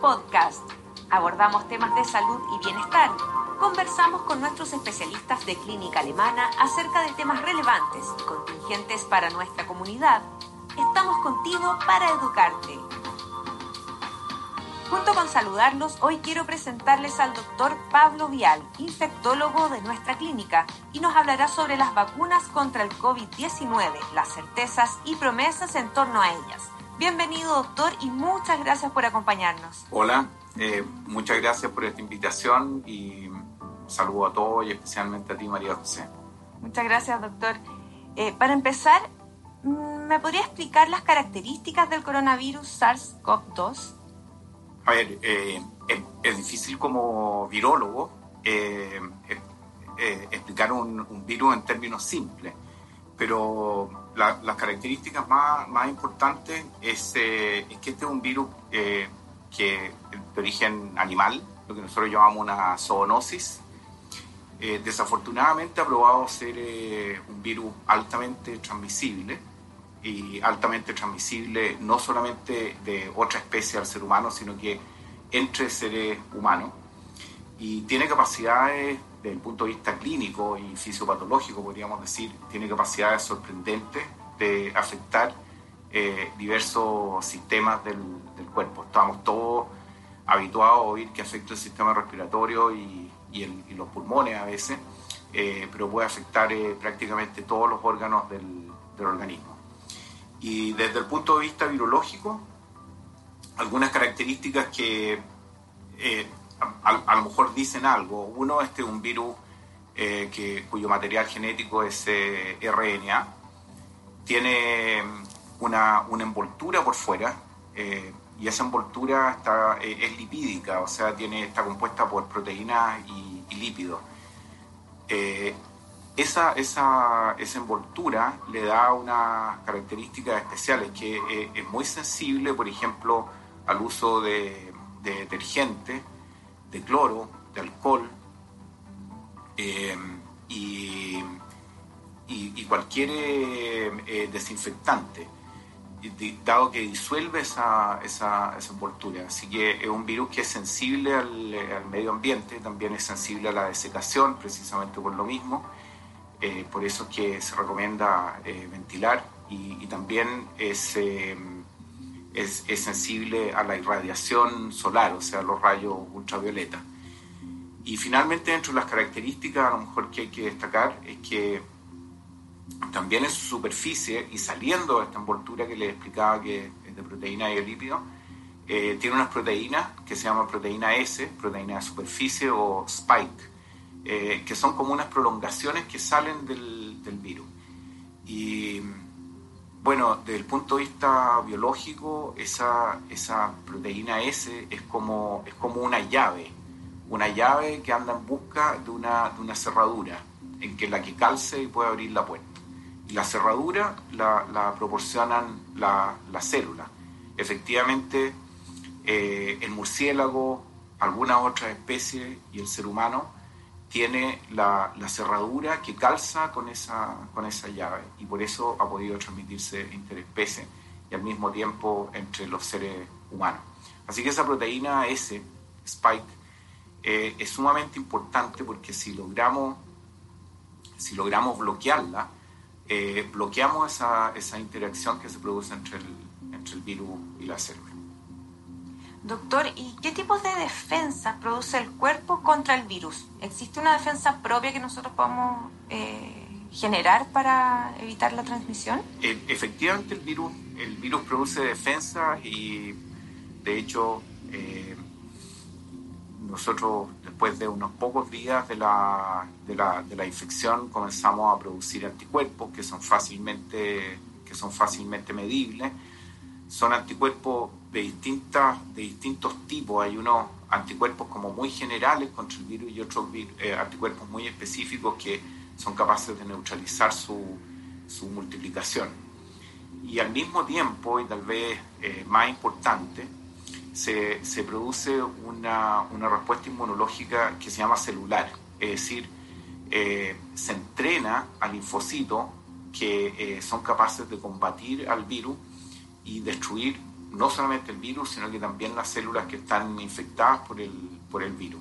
Podcast. Abordamos temas de salud y bienestar. Conversamos con nuestros especialistas de clínica alemana acerca de temas relevantes y contingentes para nuestra comunidad. Estamos contigo para educarte. Junto con saludarlos, hoy quiero presentarles al doctor Pablo Vial, infectólogo de nuestra clínica, y nos hablará sobre las vacunas contra el COVID-19, las certezas y promesas en torno a ellas. Bienvenido doctor y muchas gracias por acompañarnos. Hola, eh, muchas gracias por esta invitación y saludo a todos y especialmente a ti María José. Muchas gracias doctor. Eh, para empezar, mm, ¿me podría explicar las características del coronavirus SARS-CoV-2? A ver, eh, es, difícil como virólogo explicar un, virus en términos simples, pero las características más, más importantes es, que este es un virus que de origen animal, lo que nosotros llamamos una zoonosis. desafortunadamente ha probado ser un virus altamente transmisible y altamente transmisible no solamente de otra especie al ser humano, sino que entre seres humanos. Y tiene capacidades, desde el punto de vista clínico y fisiopatológico, podríamos decir, tiene capacidades sorprendentes de afectar eh, diversos sistemas del, del, cuerpo. Estamos todos habituados a oír que afecta el sistema respiratorio y, y, los pulmones a veces, eh, pero puede afectar eh, prácticamente todos los órganos del, del organismo. Y desde el punto de vista virológico, algunas características que eh, a, lo mejor dicen algo. Uno, este es un virus eh, que, cuyo material genético es eh, RNA. Tiene una, una, envoltura por fuera y esa envoltura está, es lipídica, o sea, tiene, está compuesta por proteínas y, y lípidos esa, esa, esa, envoltura le da unas características especiales, que eh, es muy sensible, por ejemplo, al uso de, detergente, de cloro, de alcohol eh, y, cualquier eh, desinfectante, dado que disuelve esa, esa, envoltura. Así que es un virus que es sensible al, al medio ambiente, también es sensible a la desecación, precisamente por lo mismo eh, por eso es que se recomienda eh, ventilar y, también es, eh, es, es, sensible a la irradiación solar, o sea, los rayos ultravioleta. Y finalmente, dentro de las características, a lo mejor que hay que destacar es que también en su superficie y saliendo de esta envoltura que les explicaba que es de proteína y de lípido, tiene unas proteínas que se llaman proteína S, proteína de superficie o spike, eh, que son como unas prolongaciones que salen del, del, virus. Y bueno, desde el punto de vista biológico, esa, esa proteína S es como, es como una llave, una llave que anda en busca de una, de una cerradura, en que la que calce y puede abrir la puerta. Y la cerradura la, proporcionan las la células. Efectivamente, eh, el murciélago, algunas otras especies y el ser humano tiene la, cerradura que calza con esa, con esa llave y por eso ha podido transmitirse interespecie y al mismo tiempo entre los seres humanos. Así que esa proteína S, spike, eh, es sumamente importante porque si logramos, si logramos bloquearla, eh, bloqueamos esa, esa, interacción que se produce entre el, entre el virus y la célula. Doctor, ¿y qué tipos de defensa produce el cuerpo contra el virus? ¿Existe una defensa propia que nosotros podamos eh, generar para evitar la transmisión? E, efectivamente, el virus, el virus produce defensa y, de hecho, eh, nosotros después de unos pocos días de la, de la, de la infección comenzamos a producir anticuerpos que son fácilmente, que son fácilmente medibles. Son anticuerpos de, distintas, de distintos tipos. Hay unos anticuerpos como muy generales contra el virus y otros eh, anticuerpos muy específicos que son capaces de neutralizar su, su multiplicación. Y al mismo tiempo, y tal vez eh, más importante, se, se produce una, una, respuesta inmunológica que se llama celular, es decir, eh, se entrena al linfocito que son capaces de combatir al virus y destruir no solamente el virus, sino que también las células que están infectadas por el, por el virus.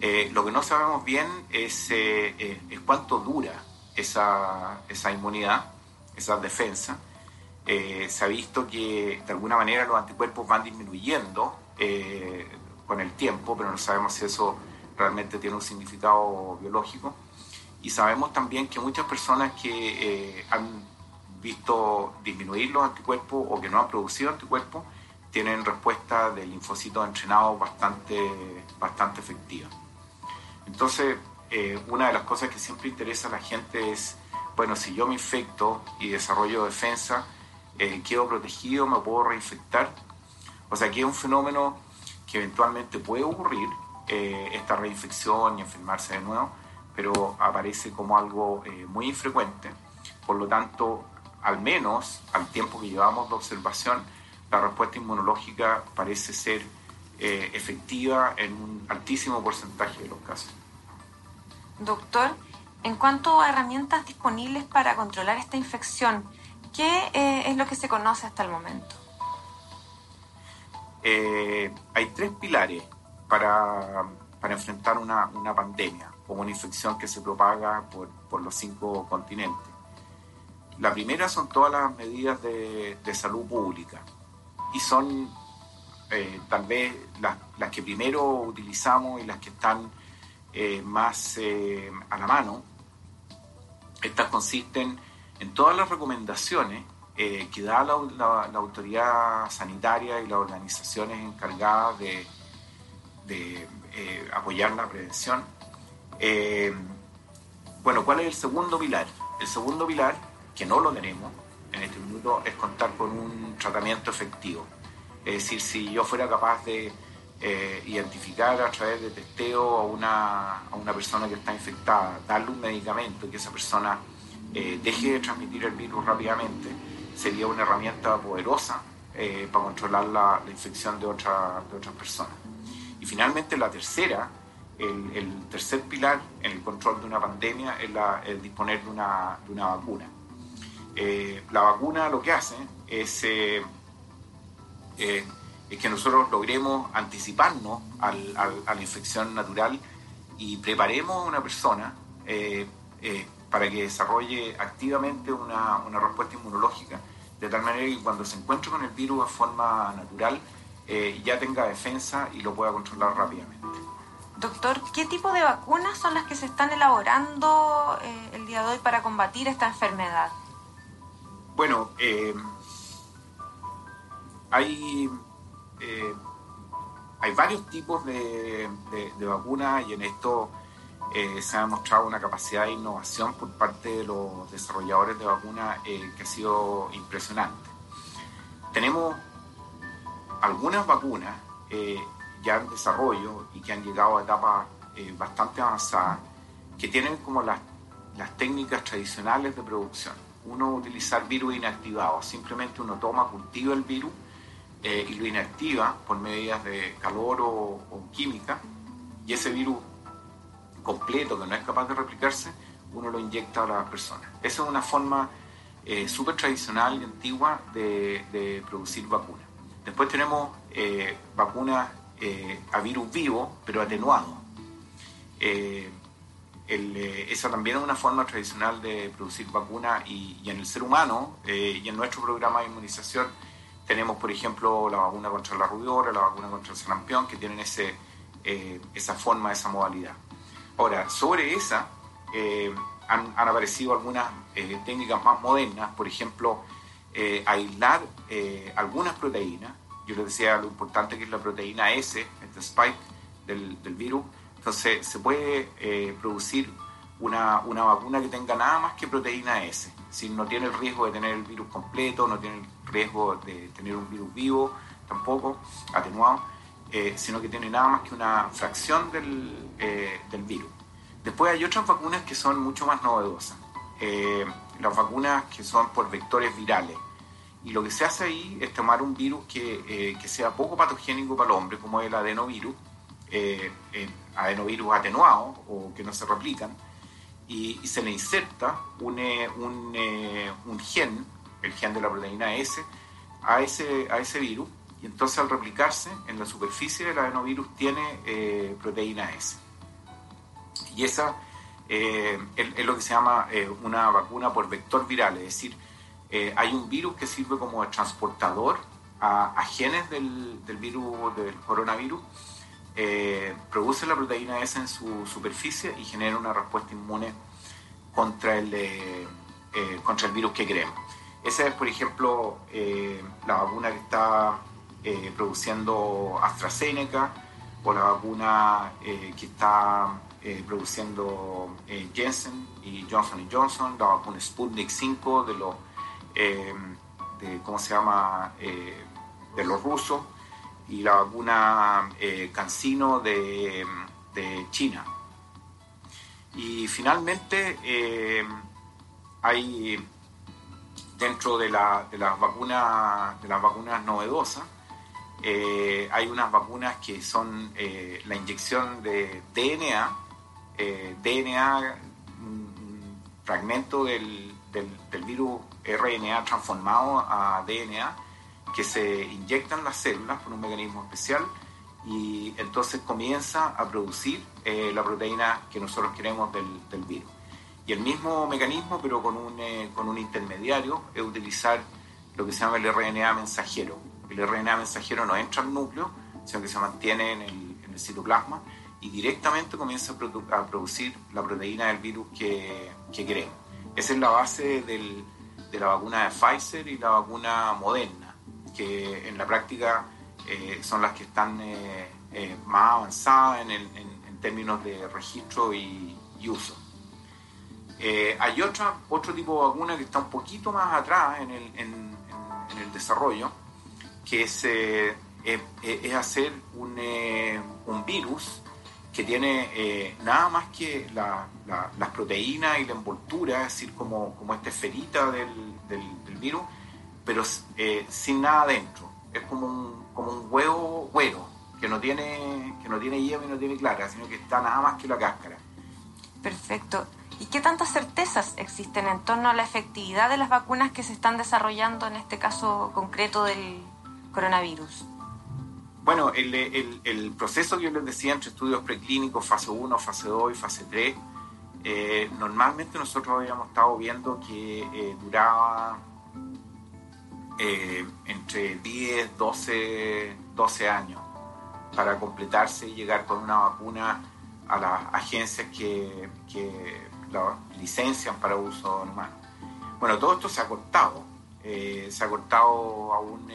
Eh, lo que no sabemos bien es, eh, es cuánto dura esa, esa, inmunidad, esa defensa. se ha visto que de alguna manera los anticuerpos van disminuyendo con el tiempo, pero no sabemos si eso realmente tiene un significado biológico. Y sabemos también que muchas personas que han visto disminuir los anticuerpos o que no han producido anticuerpos, tienen respuesta de linfocitos entrenados bastante, bastante efectiva. Entonces, eh, una de las cosas que siempre interesa a la gente es, bueno, si yo me infecto y desarrollo defensa, eh, quedo protegido, me puedo reinfectar. O sea, que es un fenómeno que eventualmente puede ocurrir, eh, esta reinfección y enfermarse de nuevo, pero aparece como algo muy infrecuente. Por lo tanto, al menos al tiempo que llevamos de observación, la respuesta inmunológica parece ser eh, efectiva en un altísimo porcentaje de los casos. Doctor, en cuanto a herramientas disponibles para controlar esta infección, ¿qué eh, es lo que se conoce hasta el momento? Eh, hay tres pilares para, para enfrentar una, una, pandemia o una infección que se propaga por, por los cinco continentes. La primera son todas las medidas de, salud pública y son eh, tal vez las, que primero utilizamos y las que están eh, más eh, a la mano. Estas consisten en todas las recomendaciones que da la, autoridad sanitaria y las organizaciones encargadas de, de apoyar la prevención. bueno, ¿cuál es el segundo pilar? El segundo pilar que no lo tenemos en este minuto, es contar con un tratamiento efectivo. Es decir, si yo fuera capaz de eh, identificar a través de testeo a una, a una, persona que está infectada, darle un medicamento y que esa persona eh, deje de transmitir el virus rápidamente, sería una herramienta poderosa eh, para controlar la, infección de, otra, de otras personas. Y finalmente la tercera, el, el, tercer pilar en el control de una pandemia es la, el disponer de una, de una vacuna. Eh, la vacuna lo que hace es, eh, eh, que nosotros logremos anticiparnos a la infección natural y preparemos a una persona para que desarrolle activamente una, una, respuesta inmunológica, de tal manera que cuando se encuentre con el virus de forma natural ya tenga defensa y lo pueda controlar rápidamente. Doctor, ¿qué tipo de vacunas son las que se están elaborando el día de hoy para combatir esta enfermedad? Bueno, eh, hay, eh, hay varios tipos de, vacunas y en esto eh, se ha demostrado una capacidad de innovación por parte de los desarrolladores de vacunas que ha sido impresionante. Tenemos algunas vacunas ya en desarrollo y que han llegado a etapas bastante avanzadas que tienen como las técnicas tradicionales de producción uno utilizar virus inactivado, simplemente uno toma, cultiva el virus eh, y lo inactiva por medidas de calor o, química, y ese virus completo que no es capaz de replicarse, uno lo inyecta a las personas. Esa es una forma eh, súper tradicional y antigua de, producir vacunas. Después tenemos eh, vacunas a virus vivo, pero atenuado. Eh, esa también es una forma tradicional de producir vacunas y, en el ser humano eh, y en nuestro programa de inmunización tenemos, por ejemplo, la vacuna contra la rubiola, la vacuna contra el sarampión, que tienen ese, eh, esa forma, esa modalidad. Ahora, sobre esa han, han, aparecido algunas técnicas más modernas, por ejemplo, aislar algunas proteínas. Yo les decía lo importante que es la proteína S, este spike del, del virus, entonces, se puede eh, producir una, vacuna que tenga nada más que proteína S. Si no tiene el riesgo de tener el virus completo, no tiene el riesgo de tener un virus vivo, tampoco, atenuado, eh, sino que tiene nada más que una fracción del, eh, del, virus. Después hay otras vacunas que son mucho más novedosas. las vacunas que son por vectores virales. Y lo que se hace ahí es tomar un virus que, que sea poco patogénico para el hombre, como el adenovirus, eh, adenovirus atenuados o que no se replican, y, se le inserta un, eh, un, eh, gen, el gen de la proteína S, a ese, a ese virus y entonces al replicarse en la superficie del adenovirus tiene eh, proteína S. Y esa eh, es, lo que se llama eh, una vacuna por vector viral, es decir, hay un virus que sirve como transportador a, genes del, del, virus, del coronavirus, produce la proteína S en su superficie y genera una respuesta inmune contra el, contra el virus que queremos. Esa es, por ejemplo, la vacuna que está eh, produciendo AstraZeneca o la vacuna eh, que está eh, produciendo Jensen y Johnson Johnson, la vacuna Sputnik 5 de los, de, ¿cómo se llama?, de los rusos y la vacuna CanSino de, de, China. Y finalmente hay dentro de, la, de, las vacunas de las vacunas novedosas eh, hay unas vacunas que son eh, la inyección de DNA, eh, DNA, un fragmento del, del, virus RNA transformado a DNA, que se inyectan las células por un mecanismo especial y entonces comienza a producir la proteína que nosotros queremos del, del, virus. Y el mismo mecanismo, pero con un, con un intermediario, es utilizar lo que se llama el RNA mensajero el RNA mensajero no entra al núcleo, sino que se mantiene en el, citoplasma y directamente comienza a, producir la proteína del virus que, queremos. Esa es la base de la vacuna de Pfizer y la vacuna Moderna, que en la práctica eh, son las que están eh, eh, más avanzadas en, términos de registro y, uso. hay otra, otro tipo de vacuna que está un poquito más atrás en el, en el desarrollo, que es, eh, eh, es hacer un, eh, un, virus que tiene nada más que las proteínas y la envoltura, es decir, como, como esta esferita del, del, virus, pero sin nada dentro. Es como un, como un huevo güero, que no tiene que no tiene yema y no tiene clara, sino que está nada más que la cáscara. Perfecto. ¿Y qué tantas certezas existen en torno a la efectividad de las vacunas que se están desarrollando en este caso concreto del, coronavirus? Bueno, el, el, proceso que yo les decía entre estudios preclínicos, fase 1, fase 2 y fase 3, eh, normalmente nosotros habíamos estado viendo que eh, duraba eh, entre 10, 12, 12 años para completarse y llegar con una vacuna a las agencias que, que la licencian para uso humano. Bueno, todo esto se ha cortado, se ha cortado a un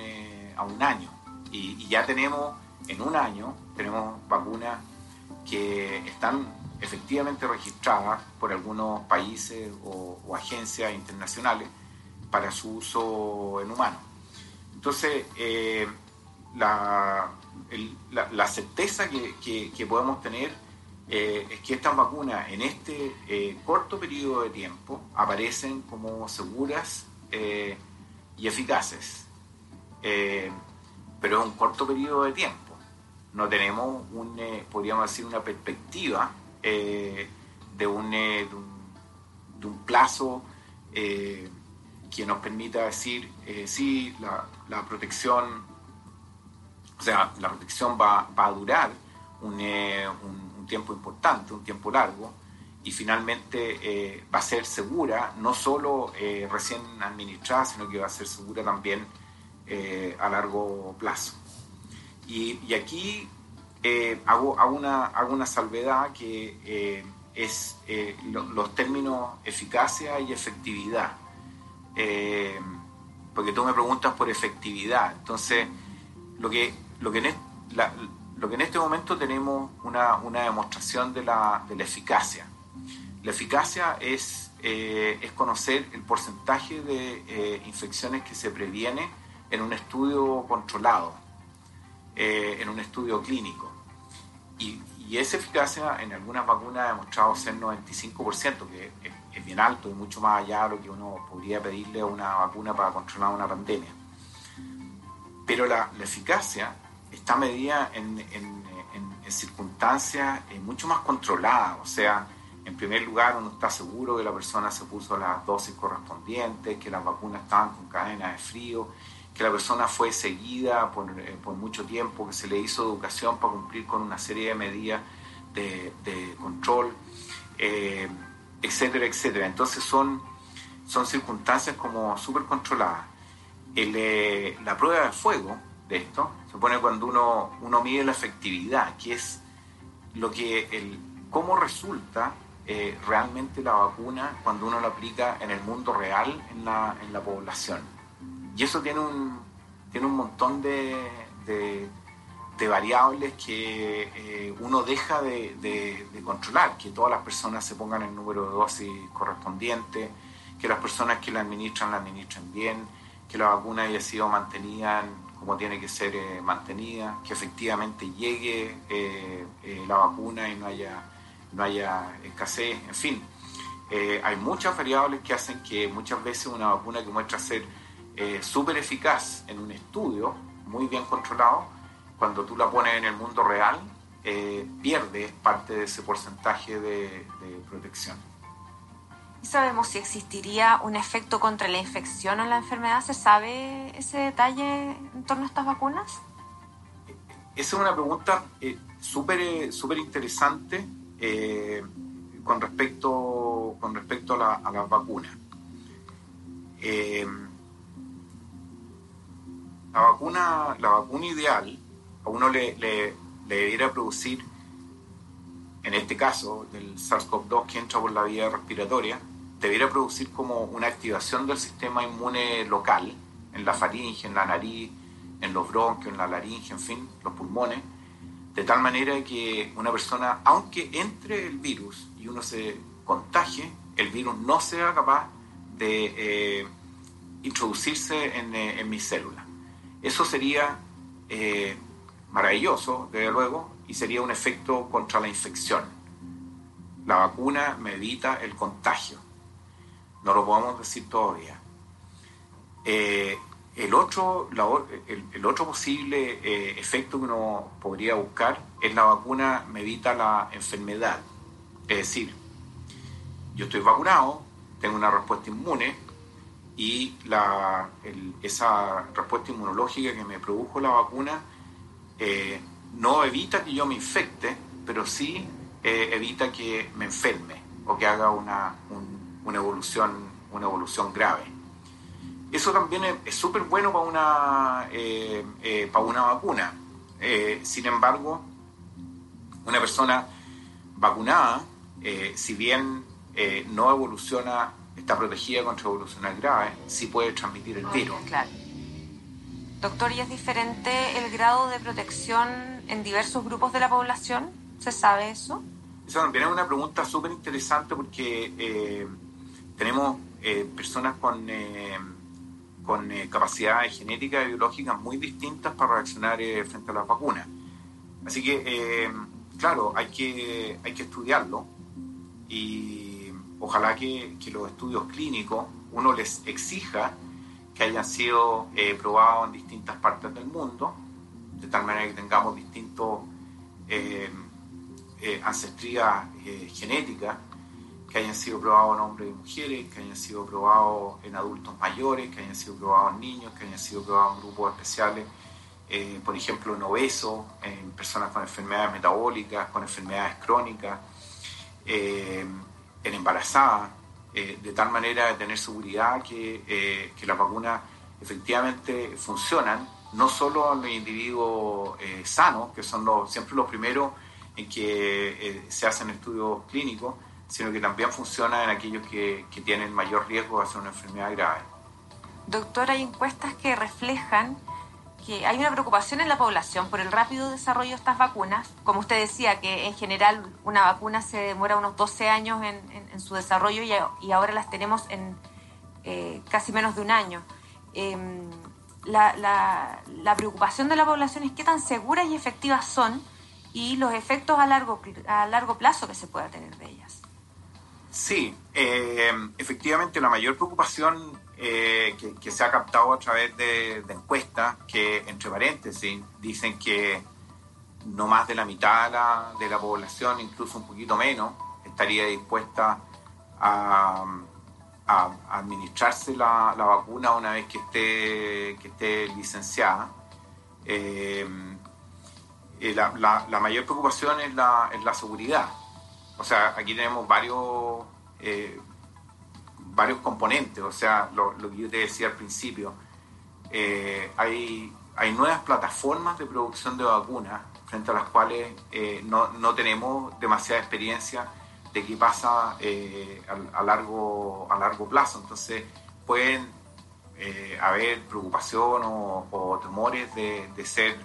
a un año. Y, ya tenemos, en un año, tenemos vacunas que están efectivamente registradas por algunos países o, agencias internacionales para su uso en humanos. Entonces, eh, la, la, certeza que, que, podemos tener eh, es que estas vacunas en este eh, corto periodo de tiempo aparecen como seguras y eficaces. Pero es un corto periodo de tiempo. No tenemos, un, podríamos decir, una perspectiva de, un, de, un, plazo que nos permita decir, sí, la, la, protección, o sea, la protección va, va a durar un, un, tiempo importante, un tiempo largo, y finalmente va a ser segura, no solo recién administrada, sino que va a ser segura también eh, a largo plazo. Y, aquí eh, hago, una, salvedad que eh, es los términos eficacia y efectividad. Porque tú me preguntas por efectividad. Entonces, lo que, lo que, en, lo que en este momento tenemos una, una demostración de la, de la eficacia. La eficacia es, es conocer el porcentaje de infecciones que se previene en un estudio controlado, eh, en un estudio clínico. Esa eficacia en algunas vacunas ha demostrado ser 95%, que es, bien alto y mucho más allá de lo que uno podría pedirle a una vacuna para controlar una pandemia. Pero la, eficacia está medida en, circunstancias eh, mucho más controladas, o sea, en primer lugar, uno está seguro que la persona se puso las dosis correspondientes, que las vacunas estaban con cadenas de frío, que la persona fue seguida por, eh, por, mucho tiempo, que se le hizo educación para cumplir con una serie de medidas de, control, eh, etcétera, etcétera. Entonces son, son circunstancias como súper controladas. Eh, la prueba de fuego de esto se pone cuando uno, uno mide la efectividad, que es lo que el, cómo resulta realmente la vacuna cuando uno la aplica en el mundo real, en la, en la población. Y eso tiene un, tiene un montón de, variables que eh, uno deja de, controlar, que todas las personas se pongan el número de dosis correspondiente, que las personas que la administran la administren bien, que la vacuna haya sido mantenida como tiene que ser eh, mantenida, que efectivamente llegue eh, la vacuna y no haya, no haya escasez, en fin. hay muchas variables que hacen que muchas veces una vacuna que muestra ser eh, súper eficaz en un estudio muy bien controlado, cuando tú la pones en el mundo real, eh, pierde parte de ese porcentaje de, protección. ¿Y sabemos si existiría un efecto contra la infección o la enfermedad? ¿Se sabe ese detalle en torno a estas vacunas? Esa es una pregunta eh, súper súper interesante con respecto, con respecto a, la, a las vacunas. La vacuna, la vacuna ideal a uno le, le, debiera producir, en este caso del SARS-CoV-2 que entra por la vía respiratoria, debiera producir como una activación del sistema inmune local, en la faringe, en la nariz, en los bronquios, en la laringe, en fin, los pulmones, de tal manera que una persona, aunque entre el virus y uno se contagie, el virus no sea capaz de eh, introducirse en, eh, en mis células. Eso sería eh, maravilloso, desde luego, y sería un efecto contra la infección. La vacuna me evita el contagio. No lo podemos decir todavía. Eh, el, otro, el, otro posible eh, efecto que uno podría buscar es la vacuna me evita la enfermedad. Es decir, yo estoy vacunado, tengo una respuesta inmune, y la, esa respuesta inmunológica que me produjo la vacuna eh, no evita que yo me infecte, pero sí eh, evita que me enferme o que haga una, una, evolución, una evolución grave. Eso también es súper bueno para una, eh, para una vacuna. sin embargo, una persona vacunada, si bien no evoluciona está protegida contra evoluciones graves, sí puede transmitir el virus. Claro. Doctor, ¿y es diferente el grado de protección en diversos grupos de la población? ¿Se sabe eso? Eso también es una pregunta súper interesante porque eh, tenemos eh, personas con, eh, con capacidades genéticas y biológicas muy distintas para reaccionar frente a las vacunas. Así que, claro, hay que, hay que estudiarlo y ojalá que, los estudios clínicos uno les exija que hayan sido eh, probados en distintas partes del mundo, de tal manera que tengamos distintos eh, eh, ancestrías genéticas, que hayan sido probados en hombres y mujeres, que hayan sido probados en adultos mayores, que hayan sido probados en niños, que hayan sido probados en grupos especiales, por ejemplo en obesos, en personas con enfermedades metabólicas, con enfermedades crónicas en embarazada, eh, de tal manera de tener seguridad que, eh, que las vacunas efectivamente funcionan, no solo en los individuos eh, sanos, que son los, siempre los primeros en que se hacen estudios clínicos, sino que también funciona en aquellos que, que tienen mayor riesgo de hacer una enfermedad grave. Doctor, hay encuestas que reflejan que hay una preocupación en la población por el rápido desarrollo de estas vacunas. Como usted decía, que en general una vacuna se demora unos 12 años en, su desarrollo y, ahora las tenemos en eh, casi menos de un año. Em, la, preocupación de la población es qué tan seguras y efectivas son y los efectos a largo, a largo plazo que se pueda tener de ellas. Sí, eh, efectivamente la mayor preocupación eh, que, se ha captado a través de, encuestas que, entre paréntesis, dicen que no más de la mitad de la, población, incluso un poquito menos, estaría dispuesta a, administrarse la, vacuna una vez que esté, que esté licenciada. Eh, eh, la, mayor preocupación es la, seguridad. O sea, aquí tenemos varios, varios componentes. O sea, lo, que yo te decía al principio, hay, hay nuevas plataformas de producción de vacunas frente a las cuales no, no tenemos demasiada experiencia de qué pasa eh, a, largo, a largo plazo. Entonces pueden eh, haber preocupación o, temores de, ser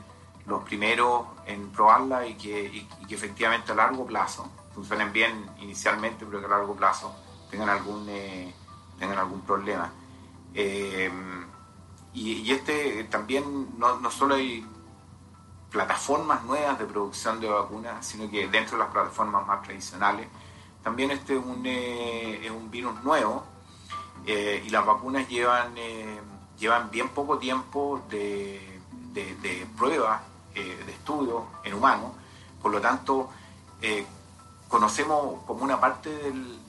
los primeros en probarla y que, que, efectivamente a largo plazo funcionen bien inicialmente, pero que a largo plazo tengan algún, eh, tengan algún problema. Y, este también no, no solo hay plataformas nuevas de producción de vacunas, sino que dentro de las plataformas más tradicionales también este es un, eh, es un virus nuevo eh, y las vacunas llevan, eh, llevan bien poco tiempo de, de, pruebas, de estudio en humanos, por lo tanto conocemos como una parte del,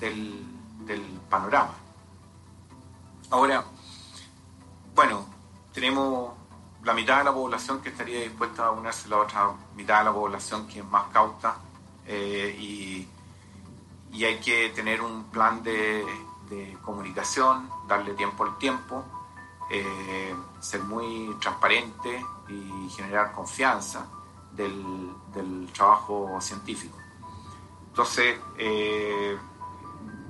del, panorama. Ahora, bueno, tenemos la mitad de la población que estaría dispuesta a unirse, la otra mitad de la población que es más cauta y y hay que tener un plan de, comunicación, darle tiempo al tiempo, eh, ser muy transparente y generar confianza del, trabajo científico. Entonces, eh,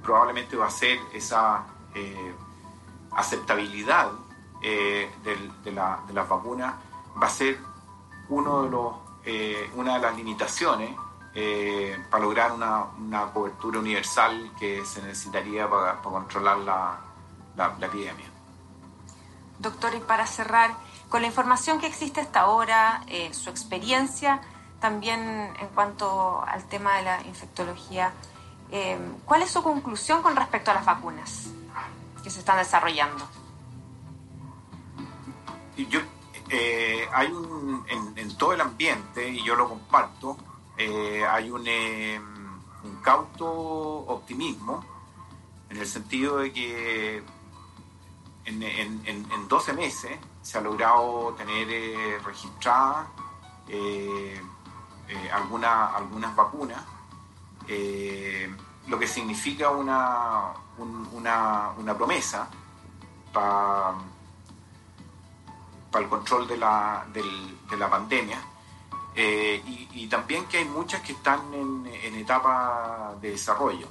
probablemente va a ser esa eh, aceptabilidad de, la, de las vacunas, va a ser uno de los, una de las limitaciones eh, para lograr una, una, cobertura universal que se necesitaría para, controlar la, la, epidemia. Doctor, y para cerrar, con la información que existe hasta ahora, eh, su experiencia también en cuanto al tema de la infectología, eh, ¿cuál es su conclusión con respecto a las vacunas que se están desarrollando? Yo, hay un, en, en todo el ambiente, y yo lo comparto, eh, hay un, em, cauto optimismo en el sentido de que en, en, 12 meses se ha logrado tener eh, registradas eh, algunas vacunas, lo que significa una, una, promesa para el control de la, de la pandemia eh, y, también que hay muchas que están en, etapa de desarrollo.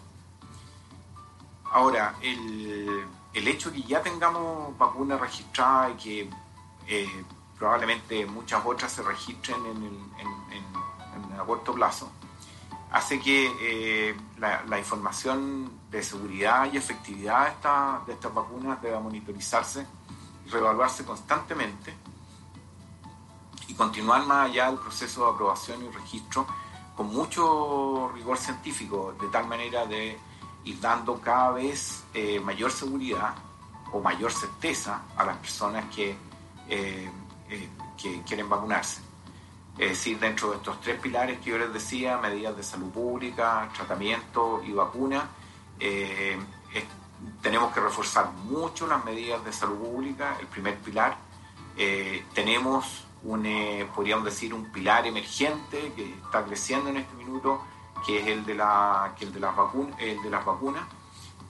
Ahora, el, el hecho de que ya tengamos vacunas registradas y que eh, probablemente muchas otras se registren en, el, en, a corto plazo, hace que eh, la, información de seguridad y efectividad de, esta, de estas vacunas deba monitorizarse y reevaluarse constantemente y continuar más allá del proceso de aprobación y registro con mucho rigor científico, de tal manera de ir dando cada vez eh, mayor seguridad o mayor certeza a las personas que, eh, que quieren vacunarse. Es decir, dentro de estos tres pilares que yo les decía, medidas de salud pública, tratamiento y vacuna, tenemos que reforzar mucho las medidas de salud pública, el primer pilar. tenemos un, eh, podríamos decir, un pilar emergente que está creciendo en este minuto, que es el de, la, que el de, las, el de las vacunas.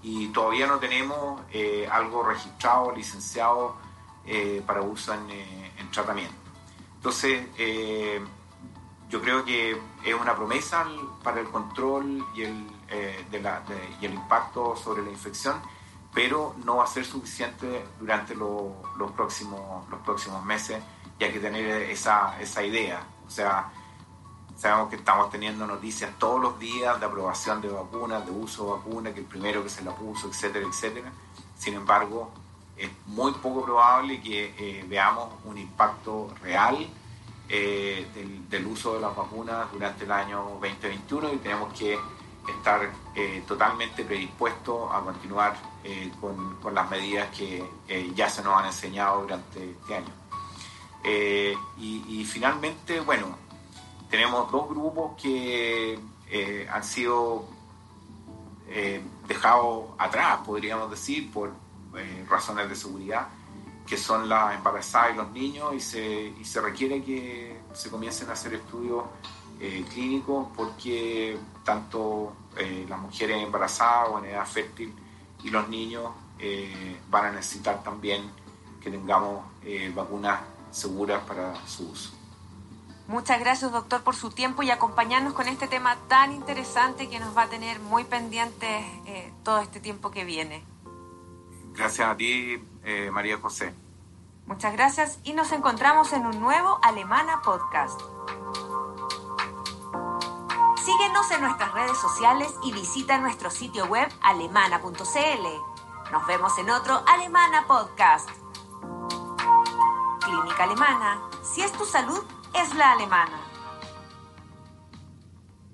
Y todavía no tenemos eh, algo registrado, licenciado eh, para uso en, tratamiento. Entonces, yo creo que es una promesa para el control y el, de la, impacto sobre la infección, pero no va a ser suficiente durante los, próximos, los próximos meses y hay que tener esa, esa idea. O sea, sabemos que estamos teniendo noticias todos los días de aprobación de vacunas, de uso de vacunas, que el primero que se la puso, etcétera, etcétera. Sin embargo, es muy poco probable que eh, veamos un impacto real eh, del, uso de las vacunas durante el año 2021 y tenemos que estar eh, totalmente predispuestos a continuar con, con, las medidas que ya se nos han enseñado durante este año. Eh, y, finalmente, bueno, tenemos dos grupos que eh, han sido eh, dejados atrás, podríamos decir, por razones de seguridad, que son las embarazadas y los niños, y se, y se requiere que se comiencen a hacer estudios clínicos porque tanto las mujeres embarazadas o en edad fértil y los niños van a necesitar también que tengamos vacunas seguras para su uso. Muchas gracias, doctor, por su tiempo y acompañarnos con este tema tan interesante que nos va a tener muy pendientes eh, todo este tiempo que viene. Gracias a ti, eh, María José. Muchas gracias y nos encontramos en un nuevo Alemana Podcast. Síguenos en nuestras redes sociales y visita nuestro sitio web alemana.cl. Nos vemos en otro Alemana Podcast. Clínica Alemana. Si es tu salud, es la alemana.